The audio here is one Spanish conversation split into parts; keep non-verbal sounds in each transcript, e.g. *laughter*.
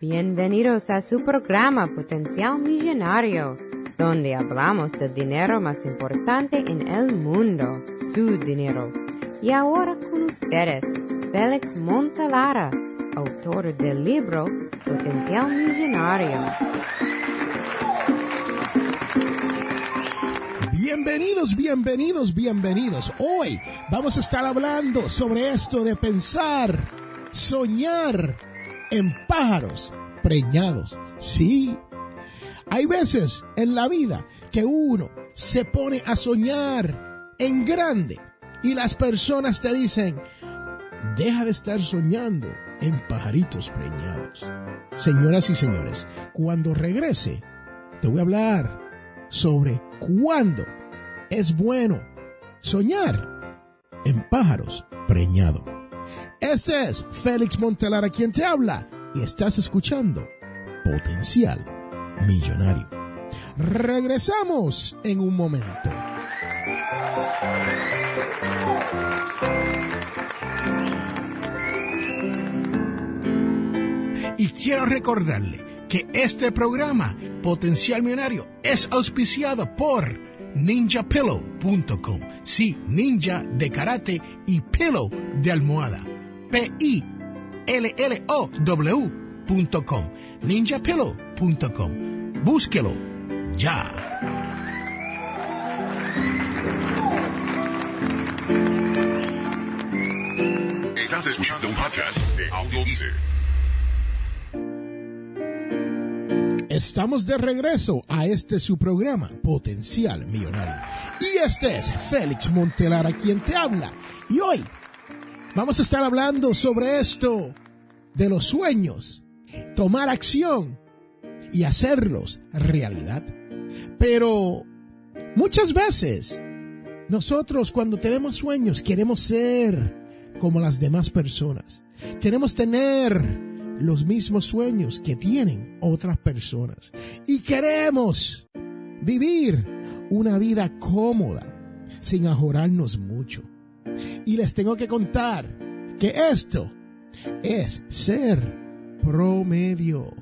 Bienvenidos a su programa Potencial Millonario, donde hablamos del dinero más importante en el mundo, su dinero. Y ahora con ustedes, Félix Montalara, autor del libro Potencial Millonario. Bienvenidos, bienvenidos, bienvenidos. Hoy vamos a estar hablando sobre esto de pensar, soñar en pájaros preñados. Sí, hay veces en la vida que uno se pone a soñar en grande y las personas te dicen, deja de estar soñando en pajaritos preñados. Señoras y señores, cuando regrese, te voy a hablar sobre cuándo es bueno soñar en pájaros preñados. Este es Félix Montelara quien te habla y estás escuchando Potencial Millonario. Regresamos en un momento. Y quiero recordarle que este programa, Potencial Millonario, es auspiciado por ninjapillow.com. Sí, ninja de karate y pillow de almohada. P-I-L-L-O-W.com. ninjapillow.com. Búsquelo ya. Estás escuchando un podcast de Estamos de regreso a este su programa, Potencial Millonario. Y este es Félix Montelara quien te habla. Y hoy vamos a estar hablando sobre esto de los sueños, tomar acción y hacerlos realidad. Pero muchas veces nosotros cuando tenemos sueños queremos ser como las demás personas. Queremos tener los mismos sueños que tienen otras personas. Y queremos vivir una vida cómoda sin ajorarnos mucho. Y les tengo que contar que esto es ser promedio.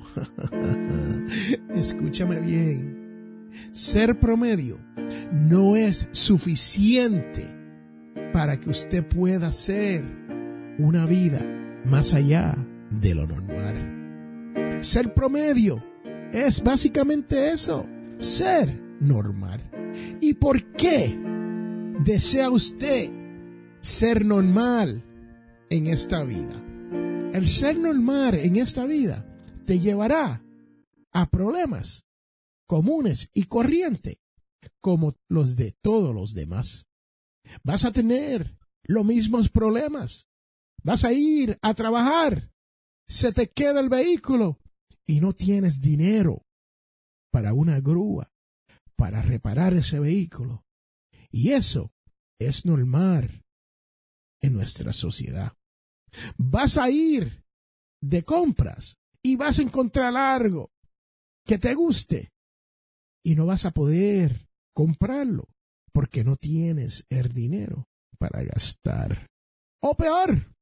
*laughs* Escúchame bien. Ser promedio no es suficiente para que usted pueda hacer una vida más allá de lo normal. Ser promedio es básicamente eso, ser normal. ¿Y por qué desea usted ser normal en esta vida? El ser normal en esta vida te llevará a problemas comunes y corrientes como los de todos los demás. Vas a tener los mismos problemas. Vas a ir a trabajar se te queda el vehículo y no tienes dinero para una grúa para reparar ese vehículo. Y eso es normal en nuestra sociedad. Vas a ir de compras y vas a encontrar algo que te guste y no vas a poder comprarlo porque no tienes el dinero para gastar. O peor,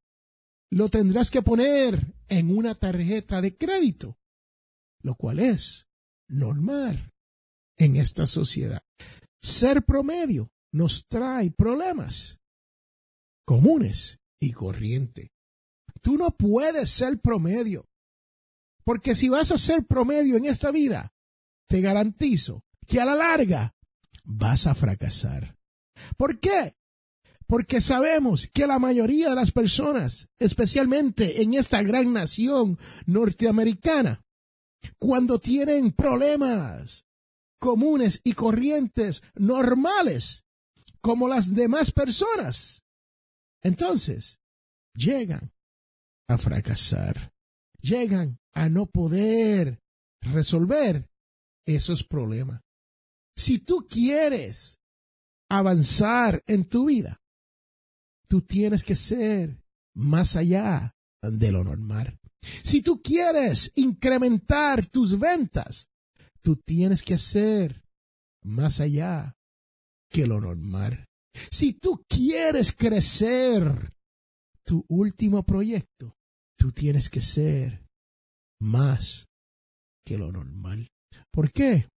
lo tendrás que poner en una tarjeta de crédito, lo cual es normal en esta sociedad. Ser promedio nos trae problemas comunes y corrientes. Tú no puedes ser promedio, porque si vas a ser promedio en esta vida, te garantizo que a la larga vas a fracasar. ¿Por qué? Porque sabemos que la mayoría de las personas, especialmente en esta gran nación norteamericana, cuando tienen problemas comunes y corrientes normales, como las demás personas, entonces llegan a fracasar, llegan a no poder resolver esos problemas. Si tú quieres avanzar en tu vida, tú tienes que ser más allá de lo normal. Si tú quieres incrementar tus ventas, tú tienes que ser más allá que lo normal. Si tú quieres crecer tu último proyecto, tú tienes que ser más que lo normal. ¿Por qué?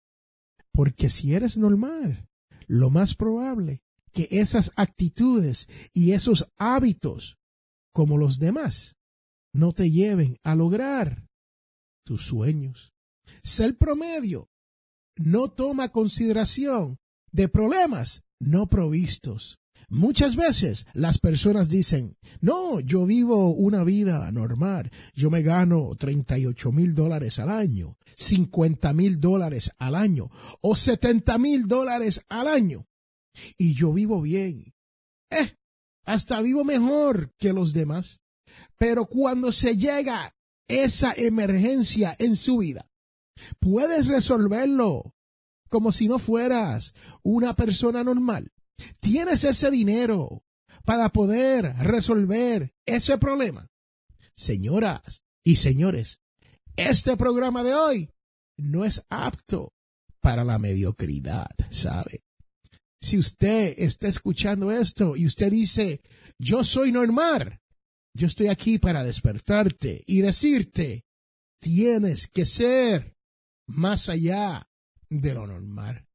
Porque si eres normal, lo más probable que esas actitudes y esos hábitos, como los demás, no te lleven a lograr tus sueños. Ser promedio no toma consideración de problemas no provistos. Muchas veces las personas dicen, no, yo vivo una vida normal, yo me gano 38 mil dólares al año, 50 mil dólares al año o 70 mil dólares al año y yo vivo bien. Eh, hasta vivo mejor que los demás. Pero cuando se llega esa emergencia en su vida, puedes resolverlo como si no fueras una persona normal. Tienes ese dinero para poder resolver ese problema. Señoras y señores, este programa de hoy no es apto para la mediocridad, ¿sabe? Si usted está escuchando esto y usted dice, yo soy normal, yo estoy aquí para despertarte y decirte, tienes que ser más allá de lo normal.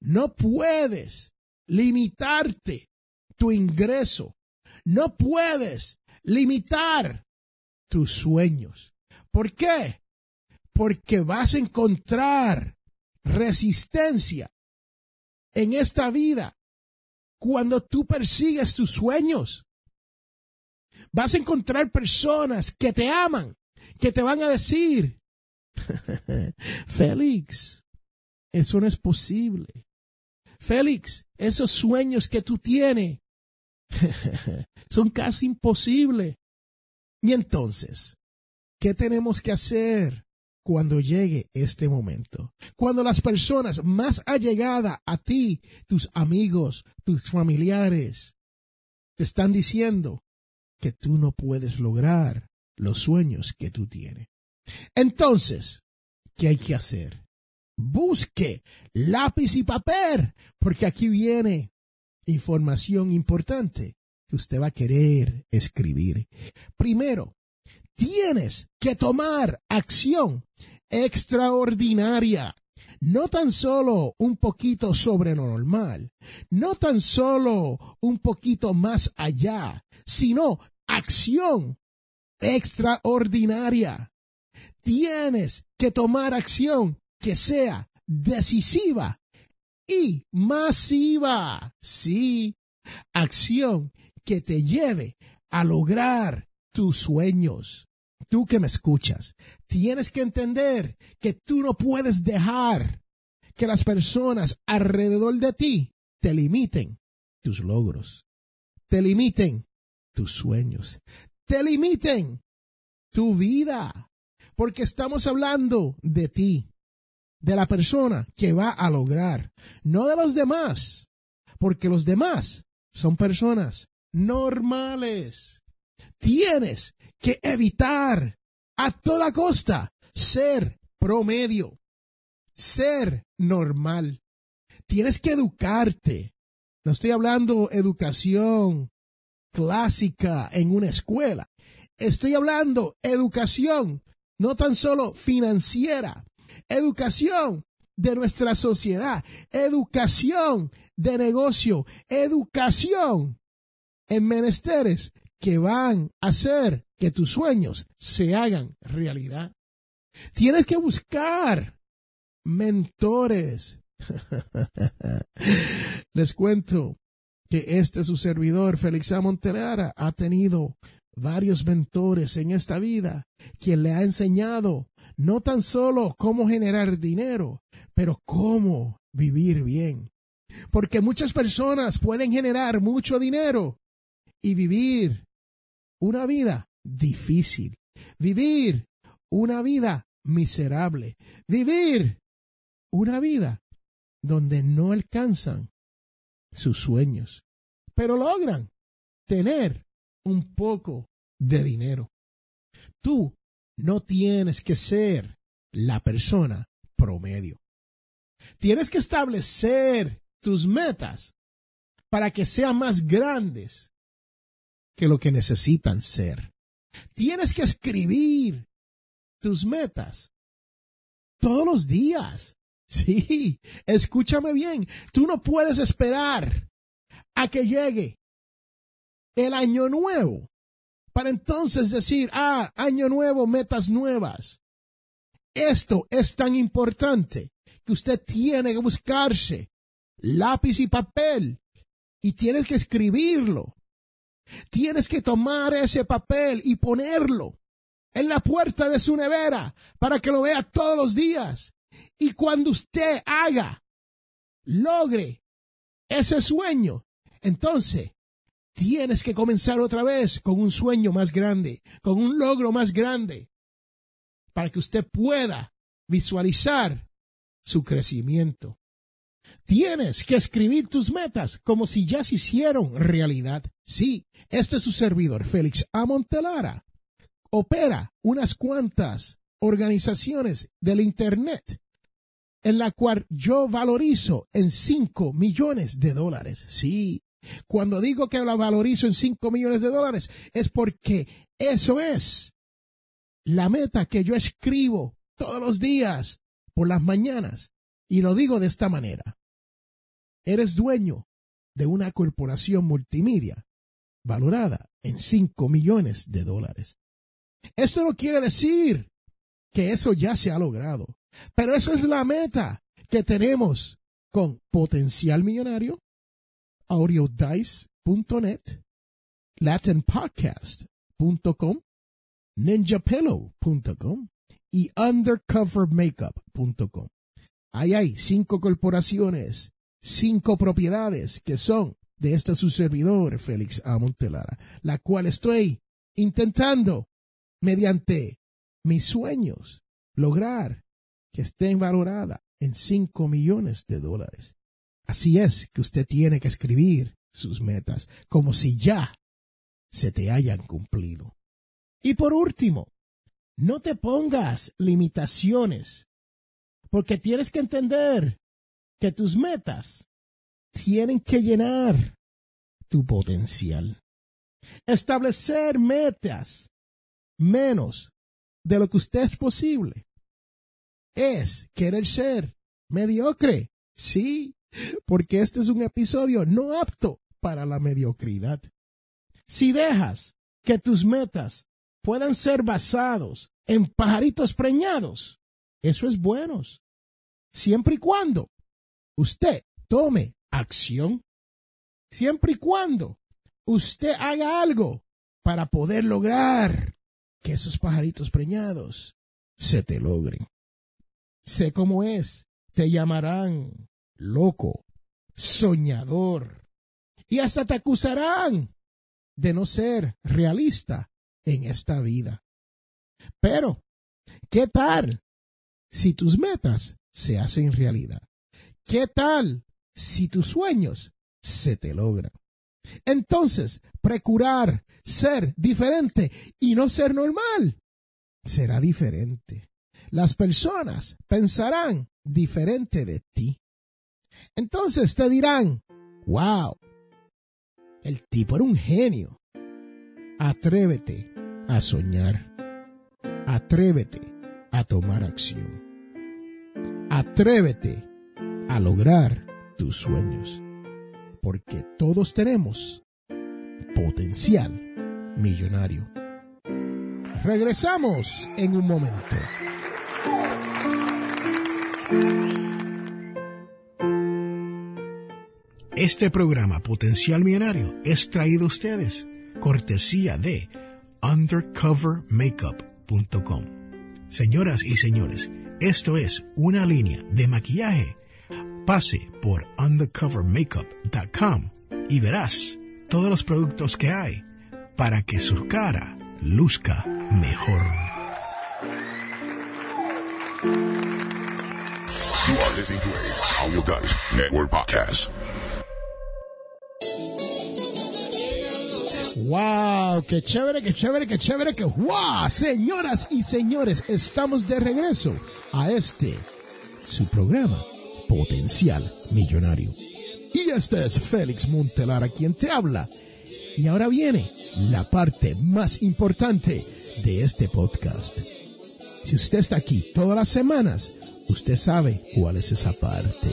No puedes limitarte tu ingreso. No puedes limitar tus sueños. ¿Por qué? Porque vas a encontrar resistencia en esta vida cuando tú persigues tus sueños. Vas a encontrar personas que te aman, que te van a decir, *laughs* Félix, eso no es posible. Félix, esos sueños que tú tienes *laughs* son casi imposibles. Y entonces, ¿qué tenemos que hacer cuando llegue este momento? Cuando las personas más allegadas a ti, tus amigos, tus familiares, te están diciendo que tú no puedes lograr los sueños que tú tienes. Entonces, ¿qué hay que hacer? busque lápiz y papel, porque aquí viene información importante que usted va a querer escribir. Primero, tienes que tomar acción extraordinaria. No tan solo un poquito sobre lo normal, no tan solo un poquito más allá, sino acción extraordinaria. Tienes que tomar acción que sea decisiva y masiva. Sí, acción que te lleve a lograr tus sueños. Tú que me escuchas, tienes que entender que tú no puedes dejar que las personas alrededor de ti te limiten tus logros, te limiten tus sueños, te limiten tu vida, porque estamos hablando de ti, de la persona que va a lograr, no de los demás, porque los demás son personas normales. Tienes que evitar a toda costa ser promedio, ser normal. Tienes que educarte. No estoy hablando educación clásica en una escuela. Estoy hablando educación no tan solo financiera, educación de nuestra sociedad, educación de negocio, educación en menesteres que van a hacer que tus sueños se hagan realidad. Tienes que buscar mentores. *laughs* Les cuento que este su servidor, Félix A. Ha tenido varios mentores en esta vida, quien le ha enseñado no tan solo cómo generar dinero, pero cómo vivir bien. Porque muchas personas pueden generar mucho dinero y vivir una vida difícil, vivir una vida miserable, vivir una vida donde no alcanzan sus sueños, pero logran tener un poco de dinero. Tú no tienes que ser la persona promedio. Tienes que establecer tus metas para que sean más grandes que lo que necesitan ser. Tienes que escribir tus metas todos los días. Sí, escúchame bien. Tú no puedes esperar a que llegue el año nuevo para entonces decir, ah, año nuevo, metas nuevas. Esto es tan importante que usted tiene que buscarse lápiz y papel y tienes que escribirlo. Tienes que tomar ese papel y ponerlo en la puerta de su nevera para que lo vea todos los días. Y cuando usted haga, logre ese sueño, entonces tienes que comenzar otra vez con un sueño más grande, con un logro más grande, para que usted pueda visualizar su crecimiento. Tienes que escribir tus metas como si ya se hicieron realidad. Sí, este es su servidor, Félix Amontelara. Opera unas cuantas organizaciones del Internet en la cual yo valorizo en 5 millones de dólares. Sí, cuando digo que la valorizo en 5 millones de dólares es porque eso es la meta que yo escribo todos los días por las mañanas. Y lo digo de esta manera. Eres dueño de una corporación multimedia valorada en 5 millones de dólares. Esto no quiere decir que eso ya se ha logrado, pero eso es la meta que tenemos con Potencial Millonario, audiodice.net, latinpodcast.com, ninjapillow.com y undercovermakeup.com. Ahí hay cinco corporaciones, cinco propiedades que son de este su servidor, Félix Amontelara, la cual estoy intentando, mediante mis sueños, lograr que estén valoradas en cinco millones de dólares. Así es que usted tiene que escribir sus metas como si ya se te hayan cumplido. Y por último, no te pongas limitaciones, porque tienes que entender que tus metas tienen que llenar tu potencial. Establecer metas menos de lo que usted es posible es querer ser mediocre. Sí, porque este es un episodio no apto para la mediocridad. Si dejas que tus metas puedan ser basados en pajaritos preñados, eso es bueno. Siempre y cuando usted tome acción, siempre y cuando usted haga algo para poder lograr que esos pajaritos preñados se te logren. Sé cómo es, te llamarán loco, soñador, y hasta te acusarán de no ser realista en esta vida. Pero, ¿qué tal si tus metas se hacen realidad? ¿Qué tal si tus sueños se te logran? Entonces, procurar ser diferente y no ser normal será diferente. Las personas pensarán diferente de ti. Entonces te dirán, wow, el tipo era un genio. Atrévete a soñar. Atrévete a tomar acción. Atrévete a lograr tus sueños. Porque todos tenemos potencial millonario. Regresamos en un momento. Este programa Potencial Millonario es traído a ustedes cortesía de undercovermakeup.com. Señoras y señores, esto es una línea de maquillaje. Pase por undercovermakeup.com y verás todos los productos que hay para que su cara luzca mejor. You are listening to a Audio Network podcast. ¡Wow! ¡Qué chévere, qué chévere, qué chévere, qué wow! Señoras y señores, estamos de regreso a este, su programa, Potencial Millonario. Y este es Félix Montelar, a quien te habla. Y ahora viene la parte más importante de este podcast. Si usted está aquí todas las semanas, usted sabe cuál es esa parte.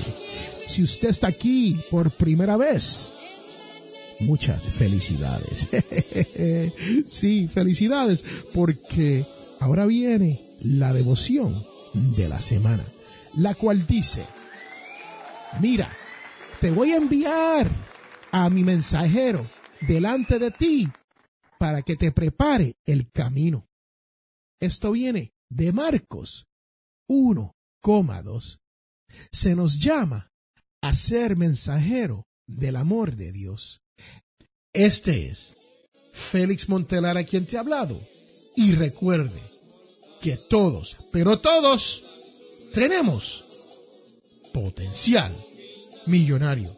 Si usted está aquí por primera vez, muchas felicidades. *laughs* sí, felicidades, porque ahora viene la devoción de la semana, la cual dice, mira, te voy a enviar a mi mensajero delante de ti para que te prepare el camino. Esto viene de Marcos 1,2. Se nos llama a ser mensajero del amor de Dios. Este es Félix Montelar a quien te ha hablado. Y recuerde que todos, pero todos, tenemos potencial millonario.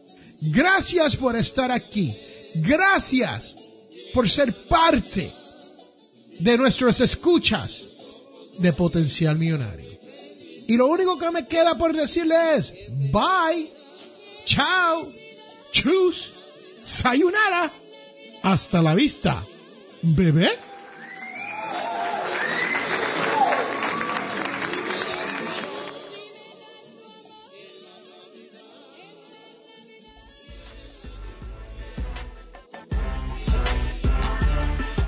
Gracias por estar aquí. Gracias por ser parte de nuestras escuchas de potencial millonario. Y lo único que me queda por decirle es bye, chao, chus, sayonara, hasta la vista, bebé.